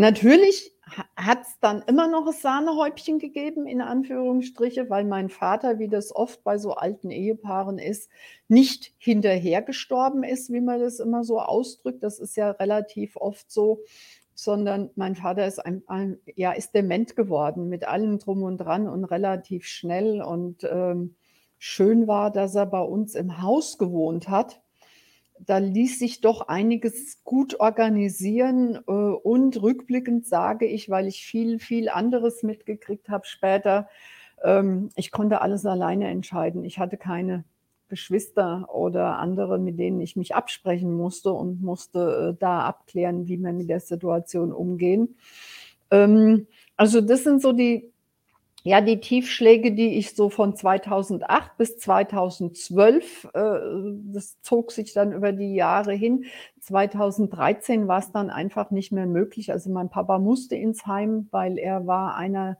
Natürlich hat es dann immer noch das Sahnehäubchen gegeben, in Anführungsstriche, weil mein Vater, wie das oft bei so alten Ehepaaren ist, nicht hinterher gestorben ist, wie man das immer so ausdrückt. Das ist ja relativ oft so, sondern mein Vater ist ein, ein ja, ist dement geworden mit allem drum und dran und relativ schnell und ähm, schön war, dass er bei uns im Haus gewohnt hat da ließ sich doch einiges gut organisieren. Äh, und rückblickend sage ich, weil ich viel, viel anderes mitgekriegt habe später, ähm, ich konnte alles alleine entscheiden. Ich hatte keine Geschwister oder andere, mit denen ich mich absprechen musste und musste äh, da abklären, wie wir mit der Situation umgehen. Ähm, also das sind so die ja, die Tiefschläge, die ich so von 2008 bis 2012, äh, das zog sich dann über die Jahre hin. 2013 war es dann einfach nicht mehr möglich. Also mein Papa musste ins Heim, weil er war einer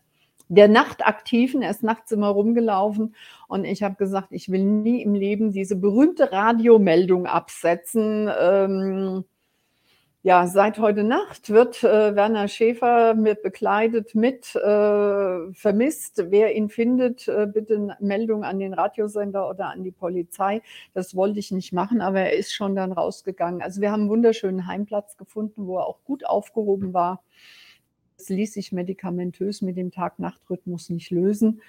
der Nachtaktiven. Er ist nachts immer rumgelaufen und ich habe gesagt, ich will nie im Leben diese berühmte Radiomeldung absetzen. Ähm, ja, seit heute Nacht wird äh, Werner Schäfer mit, bekleidet mit äh, vermisst. Wer ihn findet, äh, bitte Meldung an den Radiosender oder an die Polizei. Das wollte ich nicht machen, aber er ist schon dann rausgegangen. Also wir haben einen wunderschönen Heimplatz gefunden, wo er auch gut aufgehoben war. Das ließ sich medikamentös mit dem Tag-Nacht-Rhythmus nicht lösen.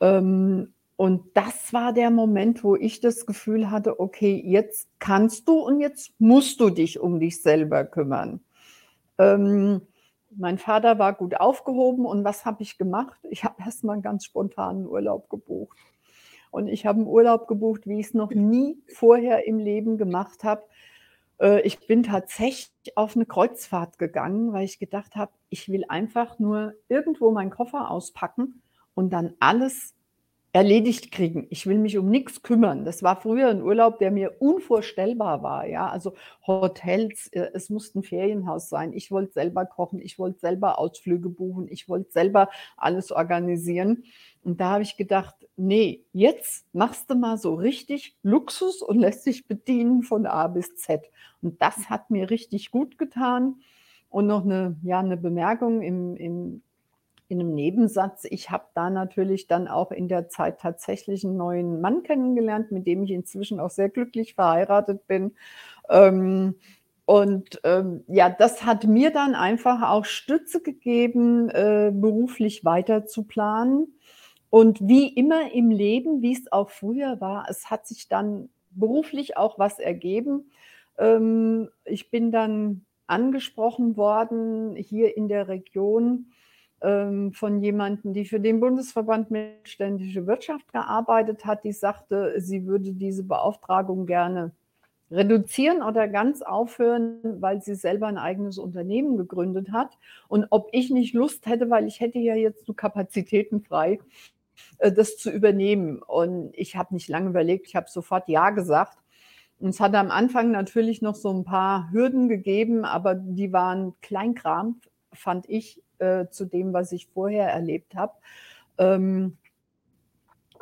Ähm, und das war der Moment, wo ich das Gefühl hatte, okay, jetzt kannst du und jetzt musst du dich um dich selber kümmern. Ähm, mein Vater war gut aufgehoben und was habe ich gemacht? Ich habe erstmal einen ganz spontanen Urlaub gebucht. Und ich habe einen Urlaub gebucht, wie ich es noch nie vorher im Leben gemacht habe. Äh, ich bin tatsächlich auf eine Kreuzfahrt gegangen, weil ich gedacht habe, ich will einfach nur irgendwo meinen Koffer auspacken und dann alles erledigt kriegen. Ich will mich um nichts kümmern. Das war früher ein Urlaub, der mir unvorstellbar war, ja. Also Hotels, äh, es musste ein Ferienhaus sein. Ich wollte selber kochen, ich wollte selber Ausflüge buchen, ich wollte selber alles organisieren. Und da habe ich gedacht, nee, jetzt machst du mal so richtig Luxus und lässt dich bedienen von A bis Z. Und das hat mir richtig gut getan. Und noch eine, ja, eine Bemerkung im, im in einem Nebensatz, ich habe da natürlich dann auch in der Zeit tatsächlich einen neuen Mann kennengelernt, mit dem ich inzwischen auch sehr glücklich verheiratet bin. Ähm, und ähm, ja, das hat mir dann einfach auch Stütze gegeben, äh, beruflich weiter zu planen. Und wie immer im Leben, wie es auch früher war, es hat sich dann beruflich auch was ergeben. Ähm, ich bin dann angesprochen worden hier in der Region von jemandem, die für den Bundesverband Mittelständische Wirtschaft gearbeitet hat, die sagte, sie würde diese Beauftragung gerne reduzieren oder ganz aufhören, weil sie selber ein eigenes Unternehmen gegründet hat. Und ob ich nicht Lust hätte, weil ich hätte ja jetzt nur Kapazitäten frei, äh, das zu übernehmen. Und ich habe nicht lange überlegt, ich habe sofort Ja gesagt. Und es hat am Anfang natürlich noch so ein paar Hürden gegeben, aber die waren Kleinkram, fand ich, äh, zu dem, was ich vorher erlebt habe. Ähm,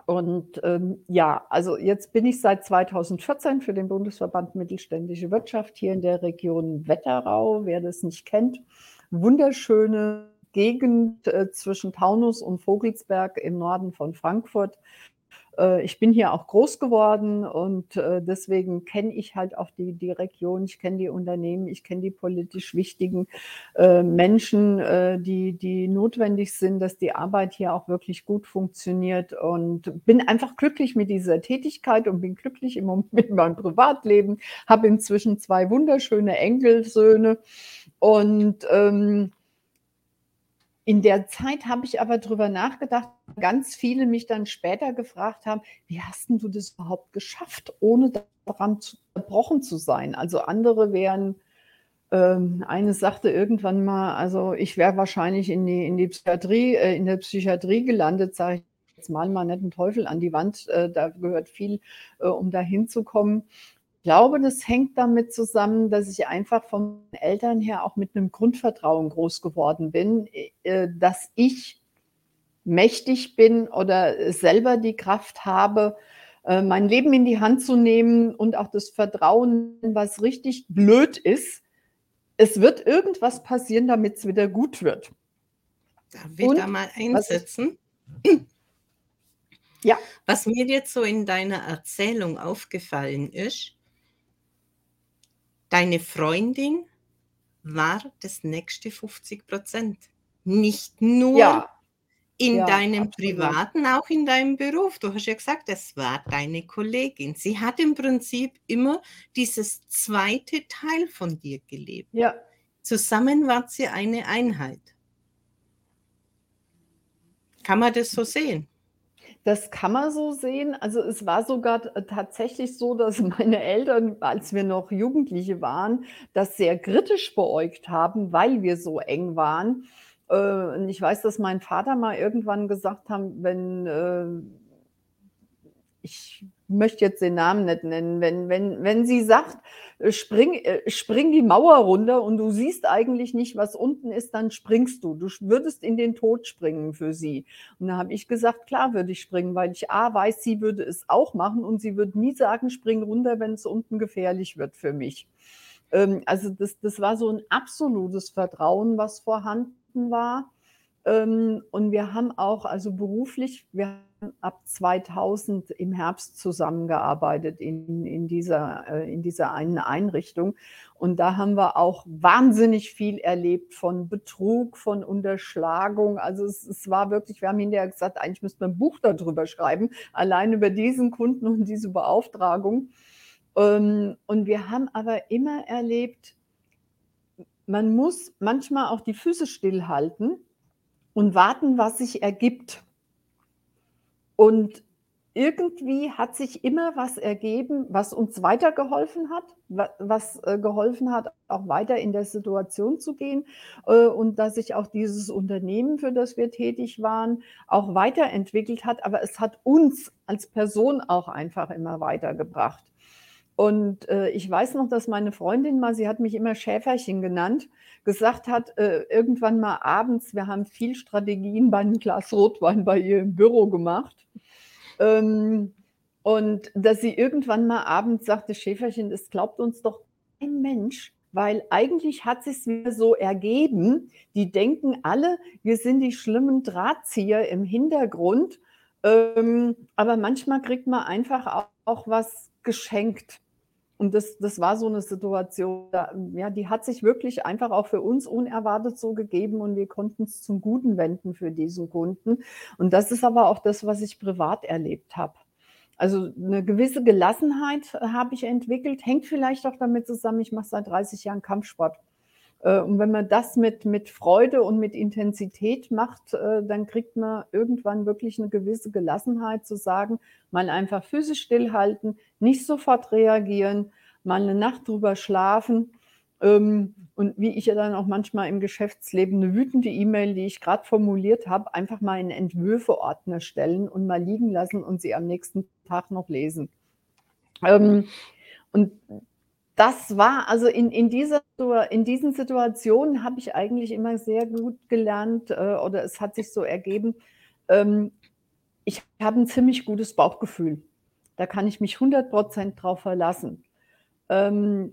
und ähm, ja, also jetzt bin ich seit 2014 für den Bundesverband Mittelständische Wirtschaft hier in der Region Wetterau. Wer das nicht kennt, wunderschöne Gegend äh, zwischen Taunus und Vogelsberg im Norden von Frankfurt. Äh, ich bin hier auch groß geworden und äh, deswegen kenne ich halt auch die, die Region, ich kenne die Unternehmen, ich kenne die politisch wichtigen äh, Menschen, die, die notwendig sind, dass die Arbeit hier auch wirklich gut funktioniert. Und bin einfach glücklich mit dieser Tätigkeit und bin glücklich im Moment mit meinem Privatleben, habe inzwischen zwei wunderschöne Enkelsöhne und ähm, in der Zeit habe ich aber drüber nachgedacht, ganz viele mich dann später gefragt haben, wie hast du das überhaupt geschafft, ohne daran zerbrochen zu sein? Also andere wären, ähm, eine sagte irgendwann mal, also ich wäre wahrscheinlich in die, in die Psychiatrie, äh, in der Psychiatrie gelandet, sage ich jetzt mal mal nicht einen Teufel an die Wand, äh, da gehört viel, äh, um da hinzukommen glaube, das hängt damit zusammen, dass ich einfach von Eltern her auch mit einem Grundvertrauen groß geworden bin, äh, dass ich mächtig bin oder selber die Kraft habe, äh, mein Leben in die Hand zu nehmen und auch das Vertrauen, was richtig blöd ist, es wird irgendwas passieren, damit's wieder gut wird. Darf ich da Und mal was ich einsetzen? Ja. Was mir jetzt so in deiner Erzählung aufgefallen ist deine Freundin war das nächste 50% Nicht nur Ja. in Ja, deinem absolut. Privaten, auch in deinem Beruf. Du hast ja gesagt, es war deine Kollegin. Sie hat im Prinzip immer dieses zweite Teil von dir gelebt. Ja. Zusammen wart ihr eine Einheit. Kann man das so sehen? Das kann man so sehen. Also, es war sogar tatsächlich so, dass meine Eltern, als wir noch Jugendliche waren, das sehr kritisch beäugt haben, weil wir so eng waren. Äh, und ich weiß, dass mein Vater mal irgendwann gesagt haben, wenn, äh ich möchte jetzt den Namen nicht nennen, wenn wenn wenn sie sagt: „Äh, spring äh, spring die Mauer runter und du siehst eigentlich nicht, was unten ist, dann springst du. Du würdest in den Tod springen für sie.“ Und da habe ich gesagt: „Klar würde ich springen“, weil ich A weiß, sie würde es auch machen und sie würde nie sagen: „Spring runter, wenn's unten gefährlich wird für mich.“ Ähm, also, das das war so 'n absolutes Vertrauen, was vorhanden war. Ähm, und wir haben auch also, beruflich wir haben ab 2000 im Herbst zusammengearbeitet in in dieser äh, in dieser einen Einrichtung. Und da haben wir auch wahnsinnig viel erlebt von Betrug, von Unterschlagung. Also, es es war wirklich wir haben hinterher gesagt: „Eigentlich müssten wir 'n Buch da drüber schreiben, allein über diesen Kunden und diese Beauftragung.“ Ähm, und wir haben aber immer erlebt man muss manchmal auch die Füße stillhalten und warten, was sich ergibt. Und irgendwie hat sich immer was ergeben, was uns weitergeholfen hat, wa was, äh, geholfen hat, auch weiter in der Situation zu gehen, äh, und dass sich auch dieses Unternehmen, für das wir tätig waren, auch weiterentwickelt hat, aber es hat uns als Person auch einfach immer weitergebracht. Und, äh, ich weiß noch, dass meine Freundin mal sie hat mich immer Schäferchen genannt, gesagt hat, äh, irgendwann mal abends wir haben viel Strategien bei 'nem Glas Rotwein bei ihr im Büro gemacht. Ähm, und dass sie irgendwann mal abends sagte: „Schäferchen, das glaubt uns doch kein Mensch, weil eigentlich hat sich's wieder so ergeben. Die denken alle, wir sind die schlimmen Drahtzieher im Hintergrund, ähm, aber manchmal kriegt man einfach auch was geschenkt.“ Und das das war so 'ne Situation, da ja, die hat sich wirklich einfach auch für uns unerwartet so gegeben und wir konnten's zum Guten wenden für diesen Kunden. Und das ist aber auch das, was ich privat erlebt habe. Also, 'ne gewisse Gelassenheit habe ich entwickelt, hängt vielleicht auch damit zusammen, ich mache seit 30 Jahren Kampfsport. Äh, und wenn man das mit mit Freude und mit Intensität macht, äh, dann kriegt man irgendwann wirklich 'ne gewisse Gelassenheit zu sagen, mal einfach Füße stillhalten, nicht sofort reagieren, mal 'ne Nacht drüber schlafen. Ähm, und wie ich ja dann auch manchmal im Geschäftsleben 'ne wütende E-Mail, die ich grad formuliert habe, einfach mal in Entwürfe-Ordner stellen und mal liegen lassen und sie am nächsten Tag noch lesen. Ähm, und das war also, in in dieser in diesen Situationen habe ich eigentlich immer sehr gut gelernt, äh, oder es hat sich so ergeben, ähm, ich habe 'n ziemlich gutes Bauchgefühl. Da kann ich mich 100 % drauf verlassen. Ähm,